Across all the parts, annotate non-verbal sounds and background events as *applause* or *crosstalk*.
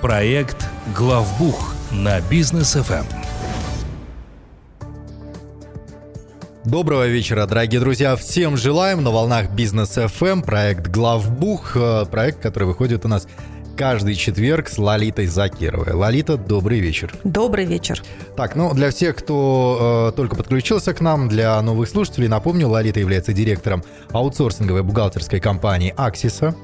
Проект «Главбух» на бизнес ФМ. Доброго вечера, дорогие друзья. Всем желаем на волнах Бизнес FM проект Главбух, э, проект, который выходит у нас каждый четверг с Лолитой Закировой. Лолита, добрый вечер. Добрый вечер. Так, ну для всех, кто э, только подключился к нам, для новых слушателей, напомню, Лолита является директором аутсорсинговой бухгалтерской компании «Аксиса».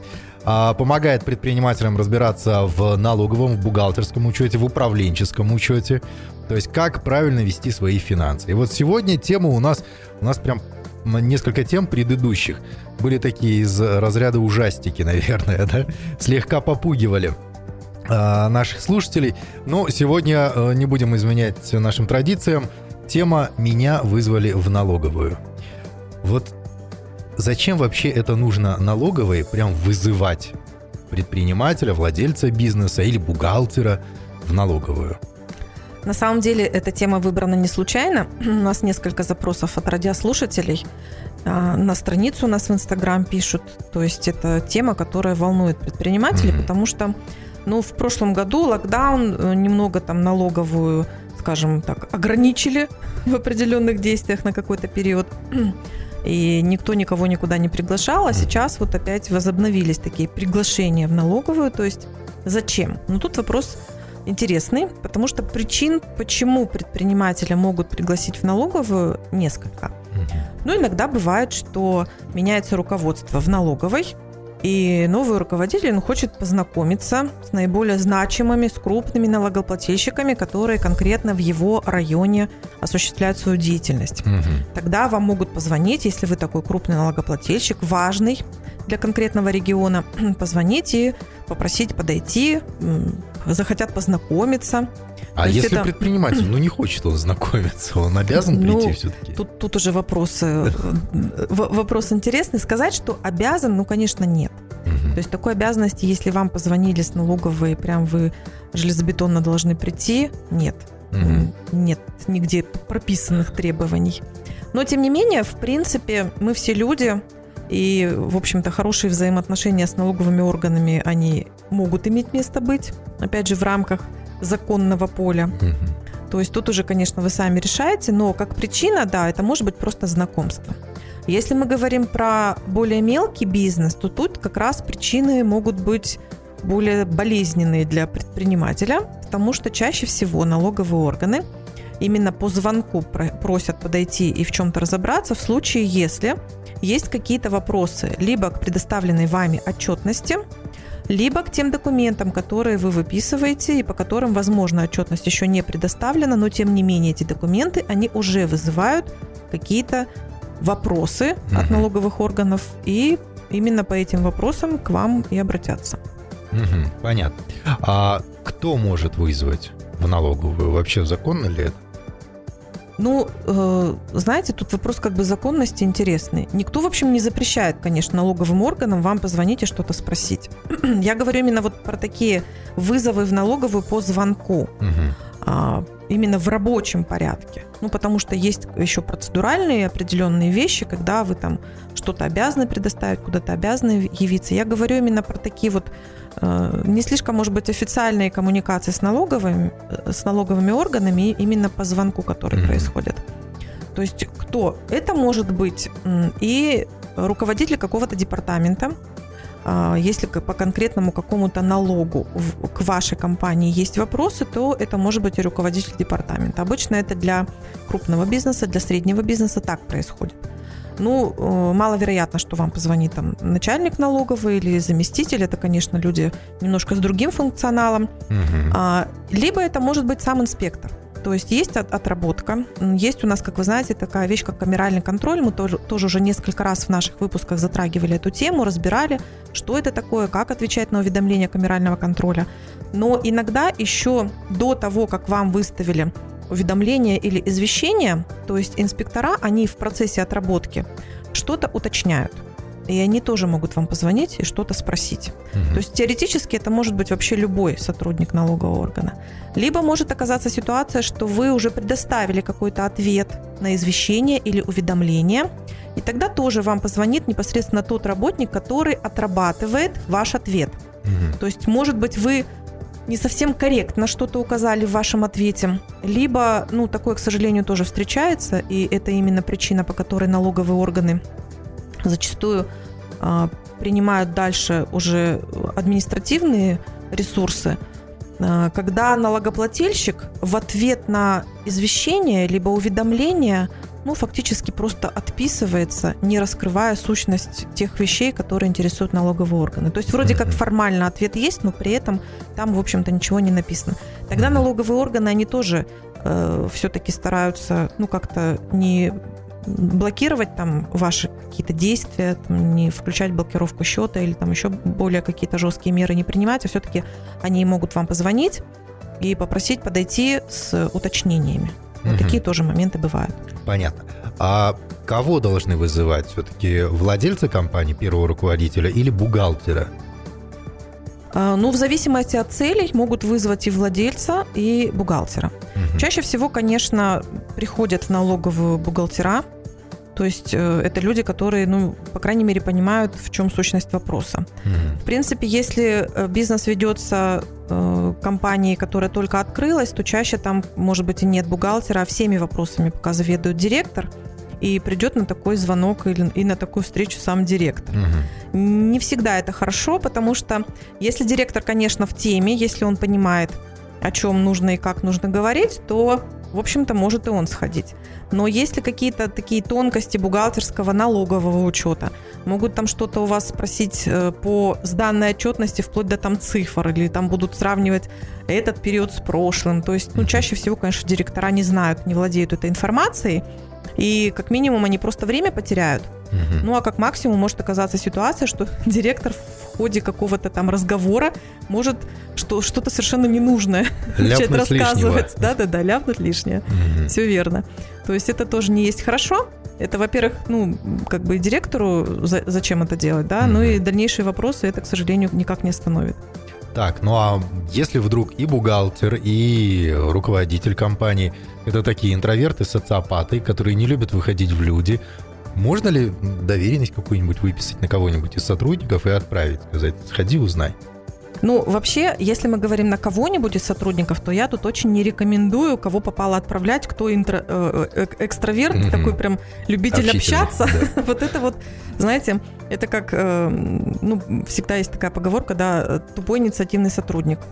А, помогает предпринимателям разбираться в налоговом, в бухгалтерском учете, в управленческом учете. То есть как правильно вести свои финансы. И вот сегодня тема у нас, у нас прям несколько тем предыдущих были такие из разряда ужастики, *laughs* наверное, да? Слегка попугивали а, наших слушателей. Но сегодня э, не будем изменять нашим традициям. Тема «Меня вызвали в налоговую». Вот Зачем вообще это нужно налоговой прям вызывать предпринимателя, владельца бизнеса или бухгалтера в налоговую? На самом деле эта тема выбрана не случайно. *clears throat* У нас несколько запросов от радиослушателей. А, на страницу у нас в Инстаграм пишут. То есть это тема, которая волнует предпринимателей, mm-hmm. потому что ну, в прошлом году локдаун э, немного там налоговую, скажем так, ограничили *laughs* в определенных действиях на какой-то период *clears throat* и никто никого никуда не приглашал, а сейчас вот опять возобновились такие приглашения в налоговую, то есть зачем? Ну тут вопрос интересный, потому что причин, почему предпринимателя могут пригласить в налоговую, несколько. Ну, иногда бывает, что меняется руководство в налоговой, и новый руководитель он хочет познакомиться с наиболее значимыми, с крупными налогоплательщиками, которые конкретно в его районе осуществляют свою деятельность. Угу. Тогда вам могут позвонить, если вы такой крупный налогоплательщик, важный для конкретного региона, *clears throat* позвонить и попросить подойти, захотят познакомиться. А если это... предприниматель, ну не хочет он знакомиться, он обязан ну, прийти все-таки? Тут, тут уже вопрос, вопрос интересный. Сказать, что обязан, ну, конечно, нет. То есть такой обязанности, если вам позвонили с налоговой, прям вы железобетонно должны прийти, нет. Нет нигде прописанных требований. Но, тем не менее, в принципе, мы все люди, и, в общем-то, хорошие взаимоотношения с налоговыми органами, они могут иметь место быть, опять же, в рамках законного поля. Угу. То есть тут уже, конечно, вы сами решаете, но как причина, да, это может быть просто знакомство. Если мы говорим про более мелкий бизнес, то тут как раз причины могут быть более болезненные для предпринимателя, потому что чаще всего налоговые органы именно по звонку просят подойти и в чем-то разобраться в случае, если есть какие-то вопросы либо к предоставленной вами отчетности, либо к тем документам, которые вы выписываете и по которым, возможно, отчетность еще не предоставлена, но тем не менее эти документы, они уже вызывают какие-то вопросы угу. от налоговых органов, и именно по этим вопросам к вам и обратятся. Угу, понятно. А кто может вызвать в налоговую? Вообще законно ли это? Ну, э, знаете, тут вопрос как бы законности интересный. Никто, в общем, не запрещает, конечно, налоговым органам вам позвонить и что-то спросить. *clears throat* Я говорю именно вот про такие вызовы в налоговую по звонку. Угу. Именно в рабочем порядке. Ну, потому что есть еще процедуральные определенные вещи, когда вы там что-то обязаны предоставить, куда-то обязаны явиться. Я говорю именно про такие вот Э, не слишком, может быть, официальные коммуникации с налоговыми, э, с налоговыми органами именно по звонку, который mm-hmm. происходит. То есть кто? Это может быть и руководитель какого-то департамента, а, если по конкретному какому-то налогу к вашей компании есть вопросы, то это может быть и руководитель департамента. Обычно это для крупного бизнеса, для среднего бизнеса так происходит ну, э, маловероятно, что вам позвонит там начальник налоговый или заместитель. Это, конечно, люди немножко с другим функционалом. Угу. Либо это может быть сам инспектор. То есть есть отработка, есть у нас, как вы знаете, такая вещь, как камеральный контроль. Мы тоже, тоже уже несколько раз в наших выпусках затрагивали эту тему, разбирали, что это такое, как отвечать на уведомления камерального контроля. Но иногда еще до того, как вам выставили уведомления или извещения, то есть инспектора, они в процессе отработки что-то уточняют. И они тоже могут вам позвонить и что-то спросить. Угу. То есть теоретически это может быть вообще любой сотрудник налогового органа. Либо может оказаться ситуация, что вы уже предоставили какой-то ответ на извещение или уведомление, и тогда тоже вам позвонит непосредственно тот работник, который отрабатывает ваш ответ. Мгм. То есть, может быть, вы не совсем корректно что-то указали в вашем ответе, либо, ну, такое, к сожалению, тоже встречается, и это именно причина, по которой налоговые органы зачастую а, принимают дальше уже административные ресурсы, а, когда налогоплательщик в ответ на извещение либо уведомление ну, фактически просто отписывается, не раскрывая сущность тех вещей, которые интересуют налоговые органы. То есть вроде как формально ответ есть, но при этом там, в общем-то, ничего не написано. Тогда налоговые органы, они тоже все-таки стараются, ну, как-то не блокировать там ваши какие-то действия, там, не включать блокировку счета или там еще более какие-то жесткие меры не принимать, а все-таки они могут вам позвонить и попросить подойти с уточнениями. Вот Мгм. такие тоже моменты бывают. Понятно. А кого должны вызывать? Все-таки владельца компании, первого руководителя или бухгалтера? А, Ну, в зависимости от целей могут вызвать и владельца, и бухгалтера. Мгм. Чаще всего, конечно, приходят в налоговую бухгалтера, то есть э, это люди, которые, ну, по крайней мере, понимают, в чем сущность вопроса. Мгм. В принципе, если э, бизнес ведется э, компанией, которая только открылась, то чаще там, может быть, и нет бухгалтера, а всеми вопросами пока заведует директор, и придет на такой звонок или и на такую встречу сам директор. Мгм. Не всегда это хорошо, потому что если директор, конечно, в теме, если он понимает, о чем нужно и как нужно говорить, то, в общем-то, может и он сходить. Но если какие-то такие тонкости бухгалтерского, налогового учета, могут там что-то у вас спросить э, по сданной отчетности, вплоть до там цифр, или там будут сравнивать этот период с прошлым. То есть, ну, чаще всего, конечно, директора не знают, не владеют этой информацией, и как минимум они просто время потеряют. Мгм. Ну а как максимум может оказаться ситуация, что *laughs* директор ходе какого-то там разговора может что, что-то совершенно ненужное *laughs* начать рассказывать. Да-да-да, ляпнуть лишнее. Мгм. Все верно. То есть это тоже не есть хорошо. Это, во-первых, ну, как бы директору за- зачем это делать, да, ну Мгм. и дальнейшие вопросы это, к сожалению, никак не остановит. Так, ну а если вдруг и бухгалтер, и руководитель компании это такие интроверты, социопаты, которые не любят выходить в люди, можно ли доверенность какую-нибудь выписать на кого-нибудь из сотрудников и отправить, сказать, сходи, узнай? Ну, вообще, если мы говорим на кого-нибудь из сотрудников, то я тут очень не рекомендую, кого попало отправлять, кто интро- э, э, экстраверт, Мгм. такой прям любитель Общительный, общаться. да. *laughs* Вот это вот, знаете, это как, э, ну, всегда есть такая поговорка, да, тупой инициативный сотрудник. *laughs*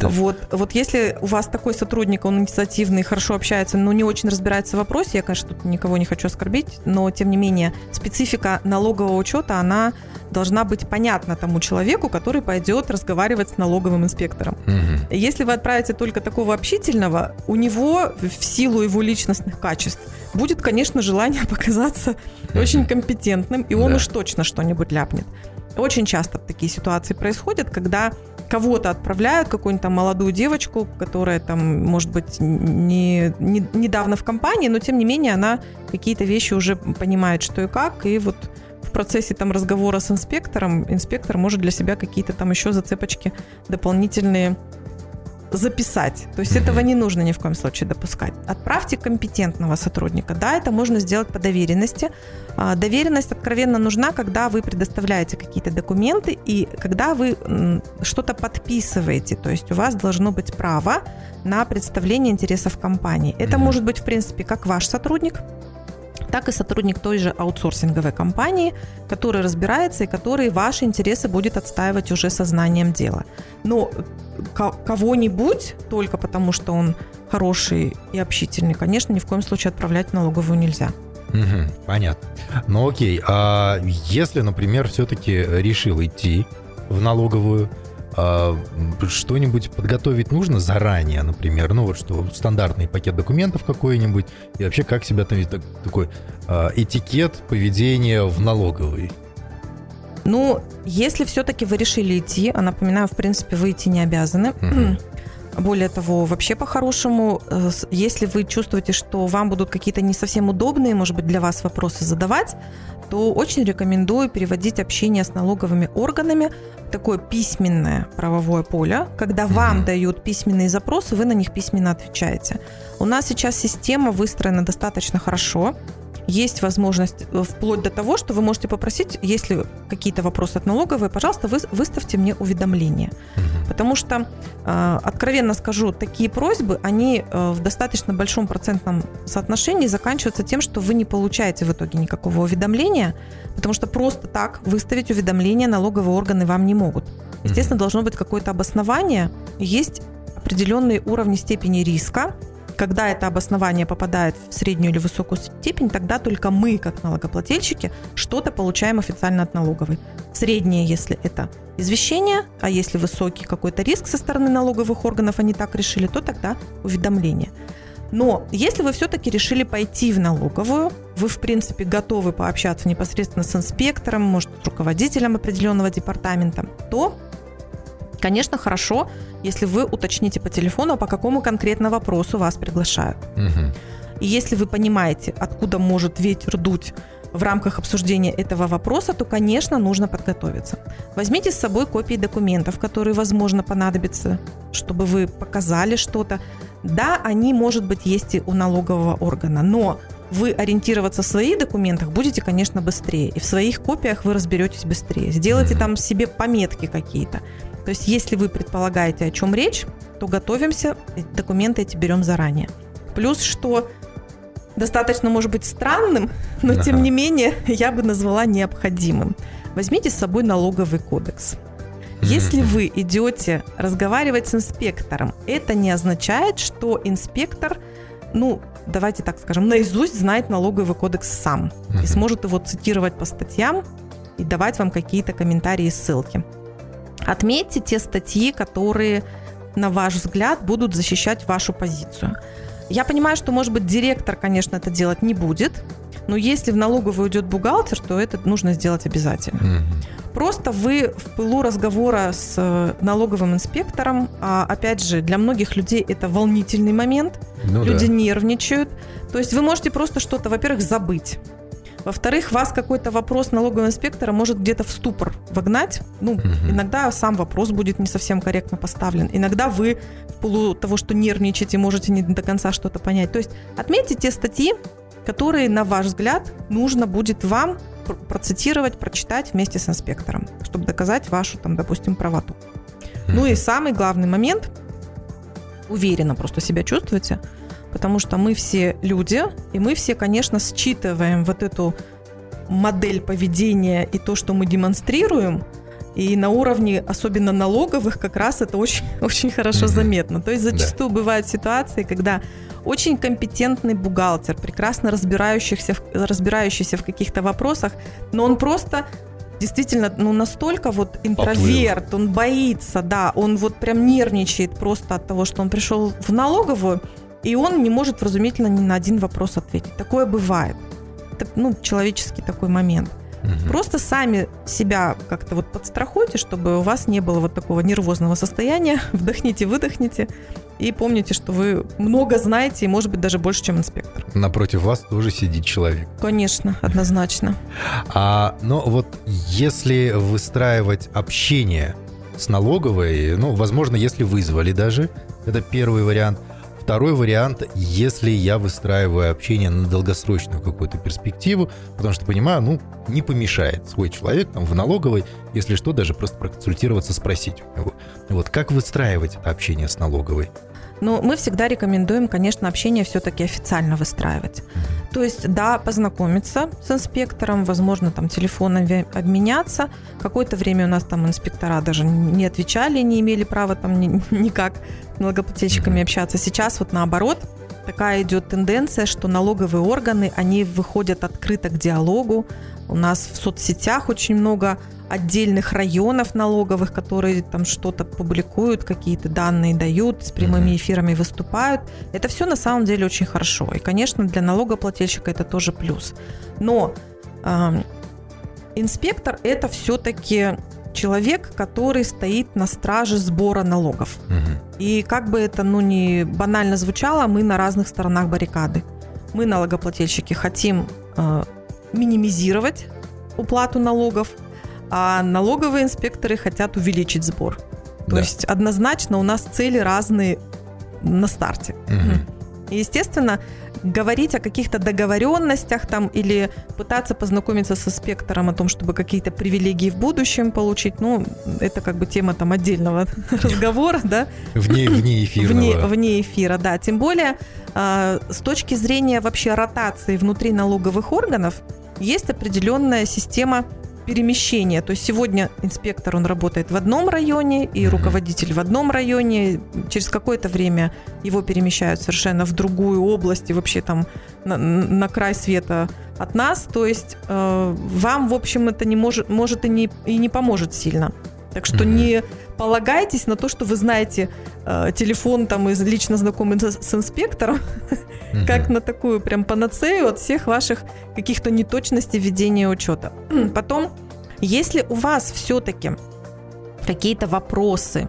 Да. Вот, вот если у вас такой сотрудник, он инициативный, хорошо общается, но не очень разбирается в вопросе, я, конечно, тут никого не хочу оскорбить, но, тем не менее, специфика налогового учета, она должна быть понятна тому человеку, который пойдет разговаривать с налоговым инспектором. Мгм. Если вы отправите только такого общительного, у него в силу его личностных качеств будет, конечно, желание *laughs* показаться очень компетентным, и он Да. уж точно что-нибудь ляпнет. Очень часто такие ситуации происходят, когда кого-то отправляют, какую-нибудь там молодую девочку, которая там, может быть, не, не- недавно в компании, но тем не менее она какие-то вещи уже понимает, что и как, и вот в процессе там разговора с инспектором инспектор может для себя какие-то там еще зацепочки дополнительные записать. То есть Мгм. этого не нужно ни в коем случае допускать. Отправьте компетентного сотрудника. Да, это можно сделать по доверенности. А, Доверенность откровенно нужна, когда вы предоставляете какие-то документы и когда вы что-то подписываете. То есть у вас должно быть право на представление интересов компании. Это Мгм. может быть, в принципе, как ваш сотрудник, так и сотрудник той же аутсорсинговой компании, который разбирается и который ваши интересы будет отстаивать уже сознанием дела. Но ко- кого-нибудь только потому, что он хороший и общительный, конечно, ни в коем случае отправлять в налоговую нельзя. Мгм, Понятно. Ну окей, а если, например, все-таки решил идти в налоговую, что-нибудь подготовить нужно заранее, например, ну вот что стандартный пакет документов какой-нибудь, и вообще как себя там так- такой а, этикет поведения в налоговой. Ну, если все-таки вы решили идти, а напоминаю, в принципе, вы идти не обязаны. Мгм. Более того, вообще по-хорошему, э, если вы чувствуете, что вам будут какие-то не совсем удобные, может быть, для вас вопросы задавать, то очень рекомендую переводить общение с налоговыми органами в такое письменное правовое поле, когда вам Мгм. дают письменные запросы, вы на них письменно отвечаете. У нас сейчас система выстроена достаточно хорошо, есть возможность э, вплоть до того, что вы можете попросить, если какие-то вопросы от налоговой, пожалуйста, вы, выставьте мне уведомление. Потому что, э, откровенно скажу, такие просьбы, они э, в достаточно большом процентном соотношении заканчиваются тем, что вы не получаете в итоге никакого уведомления, потому что просто так выставить уведомление налоговые органы вам не могут. Естественно, должно быть какое-то обоснование. Есть определенные уровни степени риска, когда это обоснование попадает в среднюю или высокую степень, тогда только мы, как налогоплательщики, что-то получаем официально от налоговой. Среднее, если это извещение, а если высокий какой-то риск со стороны налоговых органов, они так решили, то тогда уведомление. Но если вы все-таки решили пойти в налоговую, вы, в принципе, готовы пообщаться непосредственно с инспектором, может, с руководителем определенного департамента, то Конечно, хорошо, если вы уточните по телефону, по какому конкретно вопросу вас приглашают. Угу. И если вы понимаете, откуда может ветер дуть в рамках обсуждения этого вопроса, то, конечно, нужно подготовиться. Возьмите с собой копии документов, которые, возможно, понадобятся, чтобы вы показали что-то. Да, они, может быть, есть и у налогового органа, но вы ориентироваться в своих документах будете, конечно, быстрее. И в своих копиях вы разберетесь быстрее. Сделайте там себе пометки какие-то. То есть, если вы предполагаете, о чем речь, то готовимся, документы эти берем заранее. Плюс, что достаточно может быть странным, но ага. тем не менее *laughs* я бы назвала необходимым. Возьмите с собой налоговый кодекс. Если вы идете разговаривать с инспектором, это не означает, что инспектор, ну, давайте так скажем, наизусть знает налоговый кодекс сам и сможет его цитировать по статьям и давать вам какие-то комментарии и ссылки. Отметьте те статьи, которые, на ваш взгляд, будут защищать вашу позицию. Я понимаю, что, может быть, директор, конечно, это делать не будет, но если в налоговую уйдет бухгалтер, то это нужно сделать обязательно. Угу. Просто вы в пылу разговора с э, налоговым инспектором, а опять же, для многих людей это волнительный момент, ну, люди да. нервничают. То есть вы можете просто что-то, во-первых, забыть. Во-вторых, вас какой-то вопрос налогового инспектора может где-то в ступор вогнать. Ну, угу. иногда сам вопрос будет не совсем корректно поставлен. Иногда вы в полу того, что нервничаете, можете не до конца что-то понять. То есть отметьте те статьи, которые, на ваш взгляд, нужно будет вам процитировать, прочитать вместе с инспектором, чтобы доказать вашу, там, допустим, правоту. Ну и самый главный момент, уверенно просто себя чувствуете – потому что мы все люди, и мы все, конечно, считываем вот эту модель поведения и то, что мы демонстрируем, и на уровне, особенно налоговых, как раз это очень, *laughs* очень хорошо заметно. То есть зачастую да. бывают ситуации, когда очень компетентный бухгалтер, прекрасно разбирающийся, разбирающийся в каких-то вопросах, но он просто действительно, ну, настолько вот интроверт, Поплыл. он боится, да, он вот прям нервничает просто от того, что он пришел в налоговую, и он не может вразумительно ни на один вопрос ответить. Такое бывает. Это, ну, человеческий такой момент. Угу. Просто сами себя как-то вот подстрахуйте, чтобы у вас не было вот такого нервозного состояния. *laughs* Вдохните, выдохните. И помните, что вы много знаете, и, может быть, даже больше, чем инспектор. Напротив вас тоже сидит человек. Конечно, однозначно. А, но вот если выстраивать общение с налоговой, ну, возможно, если вызвали даже, это первый вариант – Второй вариант, если я выстраиваю общение на долгосрочную какую-то перспективу, потому что понимаю, ну, не помешает свой человек там в налоговой, если что, даже просто проконсультироваться, спросить у него. Вот как выстраивать это общение с налоговой? Но мы всегда рекомендуем, конечно, общение все-таки официально выстраивать. То есть, да, познакомиться с инспектором, возможно, там телефонами обменяться. Какое-то время у нас там инспектора даже не отвечали, не имели права там ни, *laughs* никак с налогоплательщиками общаться. Сейчас вот наоборот, такая идет тенденция, что налоговые органы, они выходят открыто к диалогу. У нас в соцсетях очень много отдельных районов налоговых, которые там что-то публикуют, какие-то данные дают, с прямыми эфирами выступают. Это все на самом деле очень хорошо. И, конечно, для налогоплательщика это тоже плюс. Но э, инспектор это все-таки человек, который стоит на страже сбора налогов. Угу. И как бы это ну не банально звучало, мы на разных сторонах баррикады. Мы налогоплательщики хотим э, минимизировать уплату налогов, а налоговые инспекторы хотят увеличить сбор. То да. есть однозначно у нас цели разные на старте. Угу. И, естественно, говорить о каких-то договоренностях там или пытаться познакомиться со спектром о том, чтобы какие-то привилегии в будущем получить, ну, это как бы тема там отдельного *laughs* разговора, да. Вне, вне эфира. Вне, вне эфира, да. Тем более, э, с точки зрения вообще ротации внутри налоговых органов, есть определенная система перемещения. То есть сегодня инспектор, он работает в одном районе, и руководитель в одном районе. Через какое-то время его перемещают совершенно в другую область и вообще там на, на край света от нас. То есть э, вам, в общем, это не может, может и не, и не поможет сильно. Так что не полагайтесь на то, что вы знаете э, телефон там из лично знакомый с, с инспектором, как на такую прям панацею от всех ваших каких-то неточностей ведения учета. Потом, если у вас все-таки какие-то вопросы,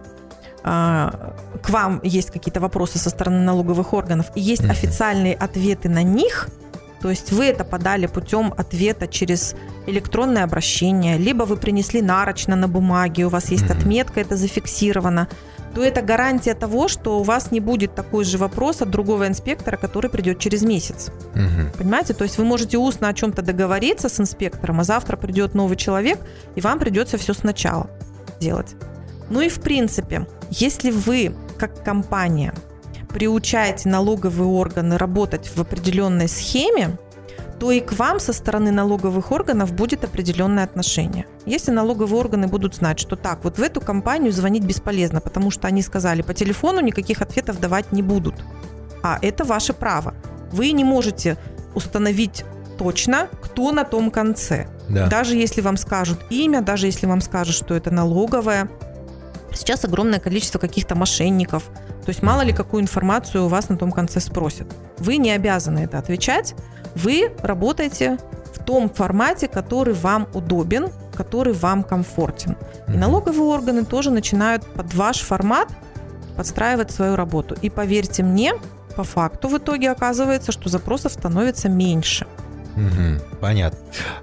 а, к вам есть какие-то вопросы со стороны налоговых органов, и есть официальные ответы на них – то есть вы это подали путем ответа через электронное обращение, либо вы принесли нарочно на бумаге, у вас есть отметка, это зафиксировано, то это гарантия того, что у вас не будет такой же вопрос от другого инспектора, который придет через месяц. Угу. Понимаете? То есть вы можете устно о чем-то договориться с инспектором, а завтра придет новый человек, и вам придется все сначала делать. Ну и в принципе, если вы как компания приучаете налоговые органы работать в определенной схеме, то и к вам со стороны налоговых органов будет определенное отношение. Если налоговые органы будут знать, что так, вот в эту компанию звонить бесполезно, потому что они сказали, по телефону никаких ответов давать не будут. А это ваше право. Вы не можете установить точно, кто на том конце. Да. Даже если вам скажут имя, даже если вам скажут, что это налоговая. Сейчас огромное количество каких-то мошенников, то есть мало ли какую информацию у вас на том конце спросят. Вы не обязаны это отвечать. Вы работаете в том формате, который вам удобен, который вам комфортен. И налоговые органы тоже начинают под ваш формат подстраивать свою работу. И поверьте мне, по факту в итоге оказывается, что запросов становится меньше. Угу, понятно.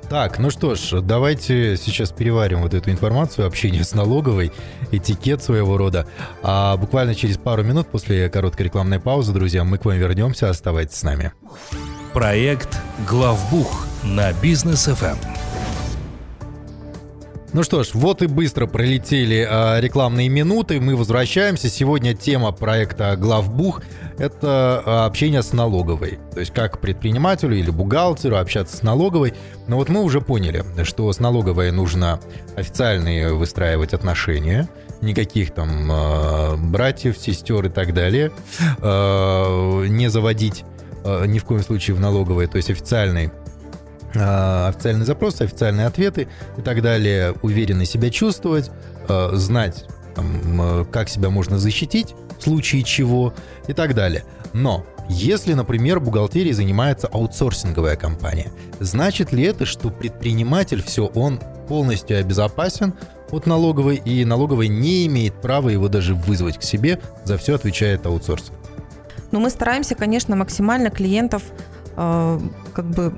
Так, ну что ж, давайте сейчас переварим вот эту информацию, общение с налоговой, этикет своего рода. А буквально через пару минут после короткой рекламной паузы, друзья, мы к вам вернемся. Оставайтесь с нами. Проект «Главбух» на бизнес FM. Ну что ж, вот и быстро пролетели э, рекламные минуты. Мы возвращаемся. Сегодня тема проекта «Главбух» — это а, общение с налоговой. То есть как предпринимателю или бухгалтеру общаться с налоговой. Но вот мы уже поняли, что с налоговой нужно официальные выстраивать отношения, никаких там э, братьев, сестер и так далее, э, не заводить э, ни в коем случае в налоговой, то есть официальный официальные запросы, официальные ответы и так далее, уверенно себя чувствовать, э, знать, там, э, как себя можно защитить в случае чего и так далее. Но если, например, бухгалтерией занимается аутсорсинговая компания, значит ли это, что предприниматель все, он полностью обезопасен от налоговой, и налоговая не имеет права его даже вызвать к себе, за все отвечает аутсорсинг? Ну, мы стараемся, конечно, максимально клиентов э, как бы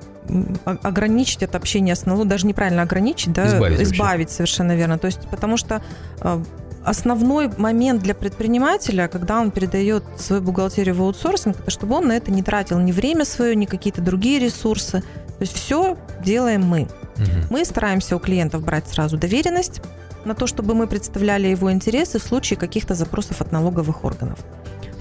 ограничить это общение с даже неправильно ограничить, да, избавить, избавить совершенно верно. То есть, потому что э, основной момент для предпринимателя, когда он передает свою бухгалтерию в аутсорсинг, это чтобы он на это не тратил ни время свое, ни какие-то другие ресурсы. То есть все делаем мы. Угу. Мы стараемся у клиентов брать сразу доверенность на то, чтобы мы представляли его интересы в случае каких-то запросов от налоговых органов.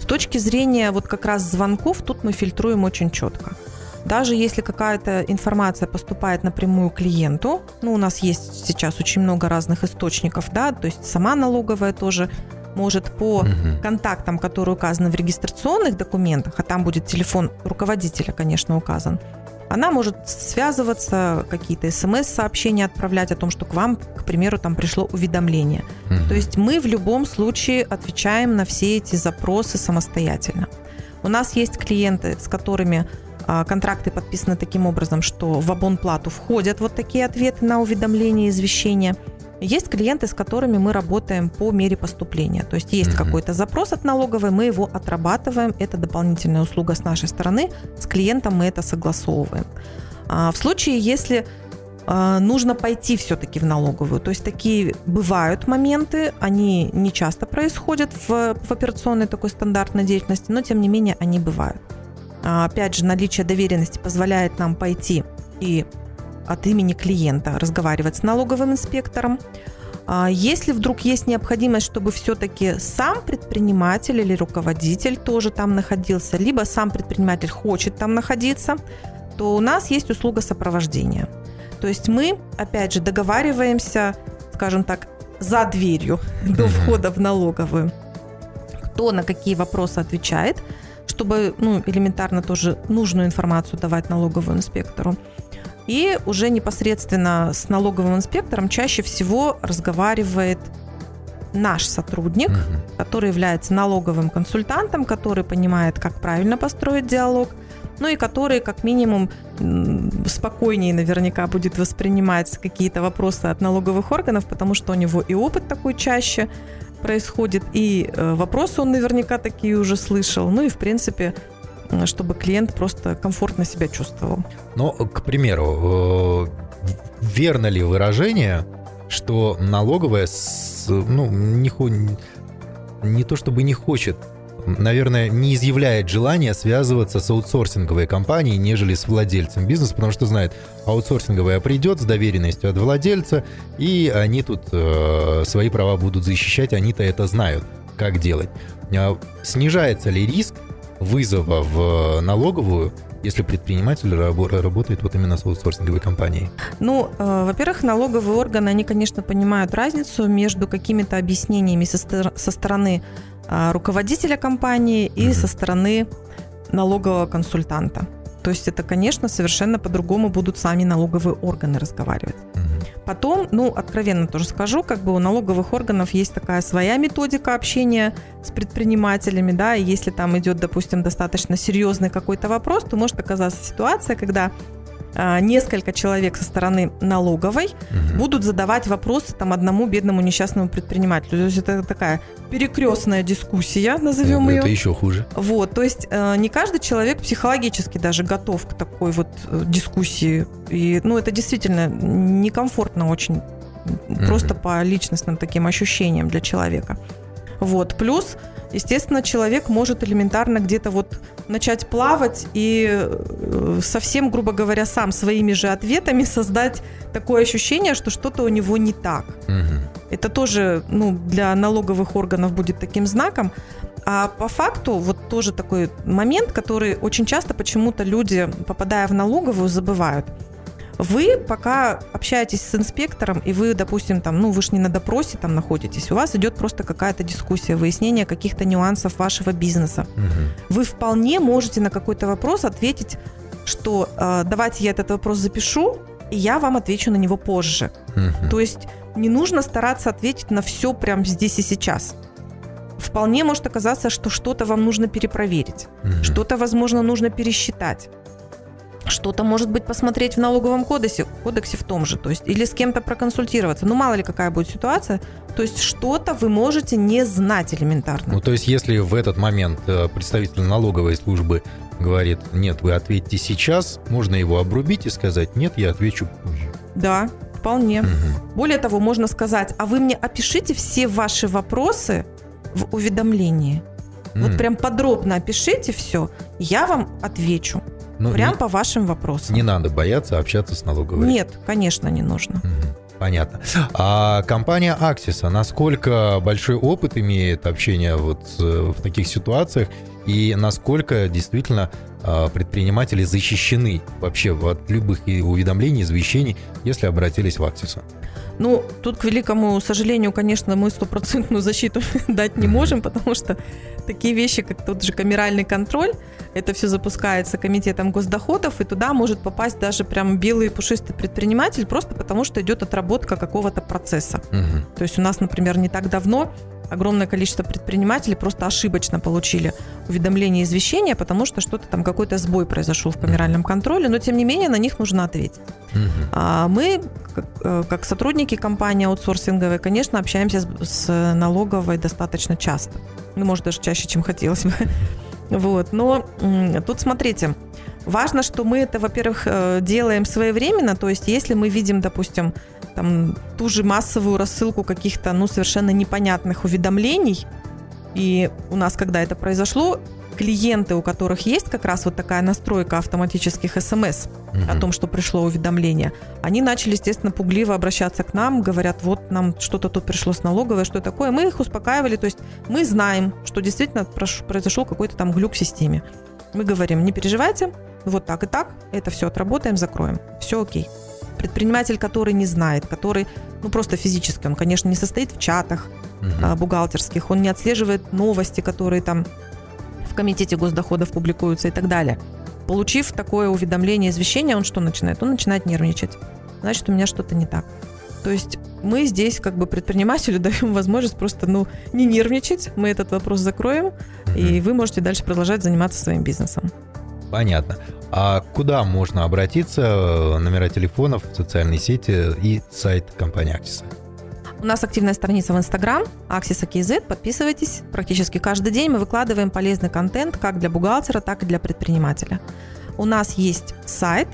С точки зрения вот как раз звонков, тут мы фильтруем очень четко. Даже если какая-то информация поступает напрямую клиенту, ну, у нас есть сейчас очень много разных источников, да, то есть сама налоговая тоже может по угу. контактам, которые указаны в регистрационных документах, а там будет телефон руководителя, конечно, указан, она может связываться, какие-то смс-сообщения отправлять о том, что к вам, к примеру, там пришло уведомление. Угу. То есть мы в любом случае отвечаем на все эти запросы самостоятельно. У нас есть клиенты, с которыми а, контракты подписаны таким образом, что в абонплату входят вот такие ответы на уведомления и извещения. Есть клиенты, с которыми мы работаем по мере поступления. То есть есть mm-hmm. какой-то запрос от налоговой, мы его отрабатываем. Это дополнительная услуга с нашей стороны. С клиентом мы это согласовываем. А в случае, если а, нужно пойти все-таки в налоговую. То есть такие бывают моменты, они не часто происходят в, в операционной такой стандартной деятельности, но тем не менее они бывают. а, опять же, наличие доверенности позволяет нам пойти и от имени клиента разговаривать с налоговым инспектором. А, если вдруг есть необходимость, чтобы все-таки сам предприниматель или руководитель тоже там находился, либо сам предприниматель хочет там находиться, то у нас есть услуга сопровождения. То есть мы, опять же, договариваемся, скажем так, за дверью *laughs* до входа в налоговую, кто на какие вопросы отвечает, чтобы ну, элементарно тоже нужную информацию давать налоговому инспектору. И уже непосредственно с налоговым инспектором чаще всего разговаривает наш сотрудник, угу. который является налоговым консультантом, который понимает, как правильно построить диалог, ну и который как минимум спокойнее наверняка будет воспринимать какие-то вопросы от налоговых органов, потому что у него и опыт такой чаще происходит, и э, вопросы он наверняка такие уже слышал, ну и в принципе чтобы клиент просто комфортно себя чувствовал. Но, к примеру, э, верно ли выражение, что налоговая ну, не, не то чтобы не хочет, наверное, не изъявляет желания связываться с аутсорсинговой компанией, нежели с владельцем бизнеса, потому что знает, аутсорсинговая придет с доверенностью от владельца, и они тут э, свои права будут защищать, они-то это знают, как делать. А снижается ли риск вызова в налоговую, если предприниматель работает вот именно с аутсорсинговой компанией? Ну, э, во-первых, налоговые органы, они, конечно, понимают разницу между какими-то объяснениями со, со стороны э, руководителя компании и mm-hmm. со стороны налогового консультанта. То есть это, конечно, совершенно по-другому будут сами налоговые органы разговаривать. Потом, ну, откровенно тоже скажу, как бы у налоговых органов есть такая своя методика общения с предпринимателями, да, и если там идет, допустим, достаточно серьезный какой-то вопрос, то может оказаться ситуация, когда несколько человек со стороны налоговой угу. будут задавать вопросы там одному бедному несчастному предпринимателю. То есть это такая перекрестная дискуссия, назовем ее. Это еще хуже. Вот, то есть э, не каждый человек психологически даже готов к такой вот э, дискуссии. И, ну, это действительно некомфортно очень, угу. просто по личностным таким ощущениям для человека. Вот, плюс естественно, человек может элементарно где-то вот начать плавать и э, совсем, грубо говоря, сам своими же ответами создать такое ощущение, что что-то у него не так. Угу. Это тоже ну, для налоговых органов будет таким знаком. А по факту вот тоже такой момент, который очень часто почему-то люди, попадая в налоговую, забывают – вы пока общаетесь с инспектором, и вы, допустим, там, ну, вы же не на допросе там находитесь, у вас идет просто какая-то дискуссия, выяснение каких-то нюансов вашего бизнеса. Угу. Вы вполне можете на какой-то вопрос ответить, что э, давайте я этот вопрос запишу, и я вам отвечу на него позже. Угу. То есть не нужно стараться ответить на все прямо здесь и сейчас. Вполне может оказаться, что что-то вам нужно перепроверить, угу. что-то, возможно, нужно пересчитать что-то, может быть, посмотреть в налоговом кодексе, кодексе в том же, то есть, или с кем-то проконсультироваться. Ну, мало ли какая будет ситуация. То есть, что-то вы можете не знать элементарно. Ну, то есть, если в этот момент э, представитель налоговой службы говорит, нет, вы ответьте сейчас, можно его обрубить и сказать, нет, я отвечу позже. Да, вполне. Угу. Более того, можно сказать, а вы мне опишите все ваши вопросы в уведомлении. Mm. Вот прям подробно опишите все, я вам отвечу. Ну, Прям не, по вашим вопросам. Не надо бояться общаться с налоговой. Нет, конечно, не нужно. Понятно. А компания Axis, насколько большой опыт имеет общения вот в таких ситуациях и насколько действительно предприниматели защищены вообще от любых уведомлений, извещений, если обратились в Axis? Ну, тут, к великому сожалению, конечно, мы стопроцентную защиту *laughs* дать не можем, потому что такие вещи, как тот же камеральный контроль, это все запускается комитетом госдоходов, и туда может попасть даже прям белый пушистый предприниматель, просто потому что идет отработка какого-то процесса. Угу. То есть у нас, например, не так давно огромное количество предпринимателей просто ошибочно получили уведомление извещения, потому что что-то там какой-то сбой произошел в камеральном контроле, но тем не менее на них нужно ответить. А мы, как, э, как сотрудники компании аутсорсинговой, конечно, общаемся с, с налоговой достаточно часто. Ну, может, даже чаще, чем хотелось бы. *laughs* Вот. Но тут смотрите, важно, что мы это, во-первых, э, делаем своевременно, то есть если мы видим, допустим, там, ту же массовую рассылку каких-то, ну, совершенно непонятных уведомлений, и у нас, когда это произошло, клиенты, у которых есть как раз вот такая настройка автоматических смс Мгм. о том, что пришло уведомление, они начали, естественно, пугливо обращаться к нам, говорят, вот нам что-то тут пришло с налоговой, что такое. Мы их успокаивали, то есть мы знаем, что действительно произошел какой-то там глюк в системе. Мы говорим, не переживайте, вот так и так, это все отработаем, закроем, все окей. Предприниматель, который не знает, который, ну просто физически, он, конечно, не состоит в чатах, а, бухгалтерских, он не отслеживает новости, которые там комитете госдоходов публикуются и так далее. Получив такое уведомление, извещение, он что начинает? Он начинает нервничать. Значит, у меня что-то не так. То есть мы здесь как бы предпринимателю *laughs* даем возможность просто ну, не нервничать, мы этот вопрос закроем, и вы можете дальше продолжать заниматься своим бизнесом. Понятно. А куда можно обратиться? Номера телефонов, социальные сети и сайт компании Аксиса. У нас активная страница в Инстаграм, Axis KZ, подписывайтесь. Практически каждый день мы выкладываем полезный контент как для бухгалтера, так и для предпринимателя. У нас есть сайт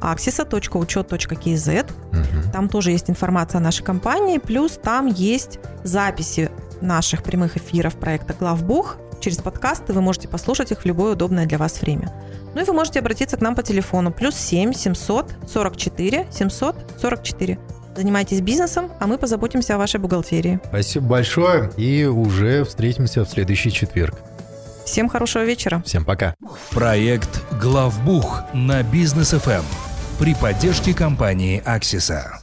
axisa.учет.kz, Мгм. там тоже есть информация о нашей компании, плюс там есть записи наших прямых эфиров проекта «Главбух». Через подкасты вы можете послушать их в любое удобное для вас время. Ну и вы можете обратиться к нам по телефону плюс 7 700 44 744. Занимайтесь бизнесом, а мы позаботимся о вашей бухгалтерии. Спасибо большое и уже встретимся в следующий четверг. Всем хорошего вечера. Всем пока. Проект «Главбух» на Бизнес ФМ при поддержке компании «Аксиса».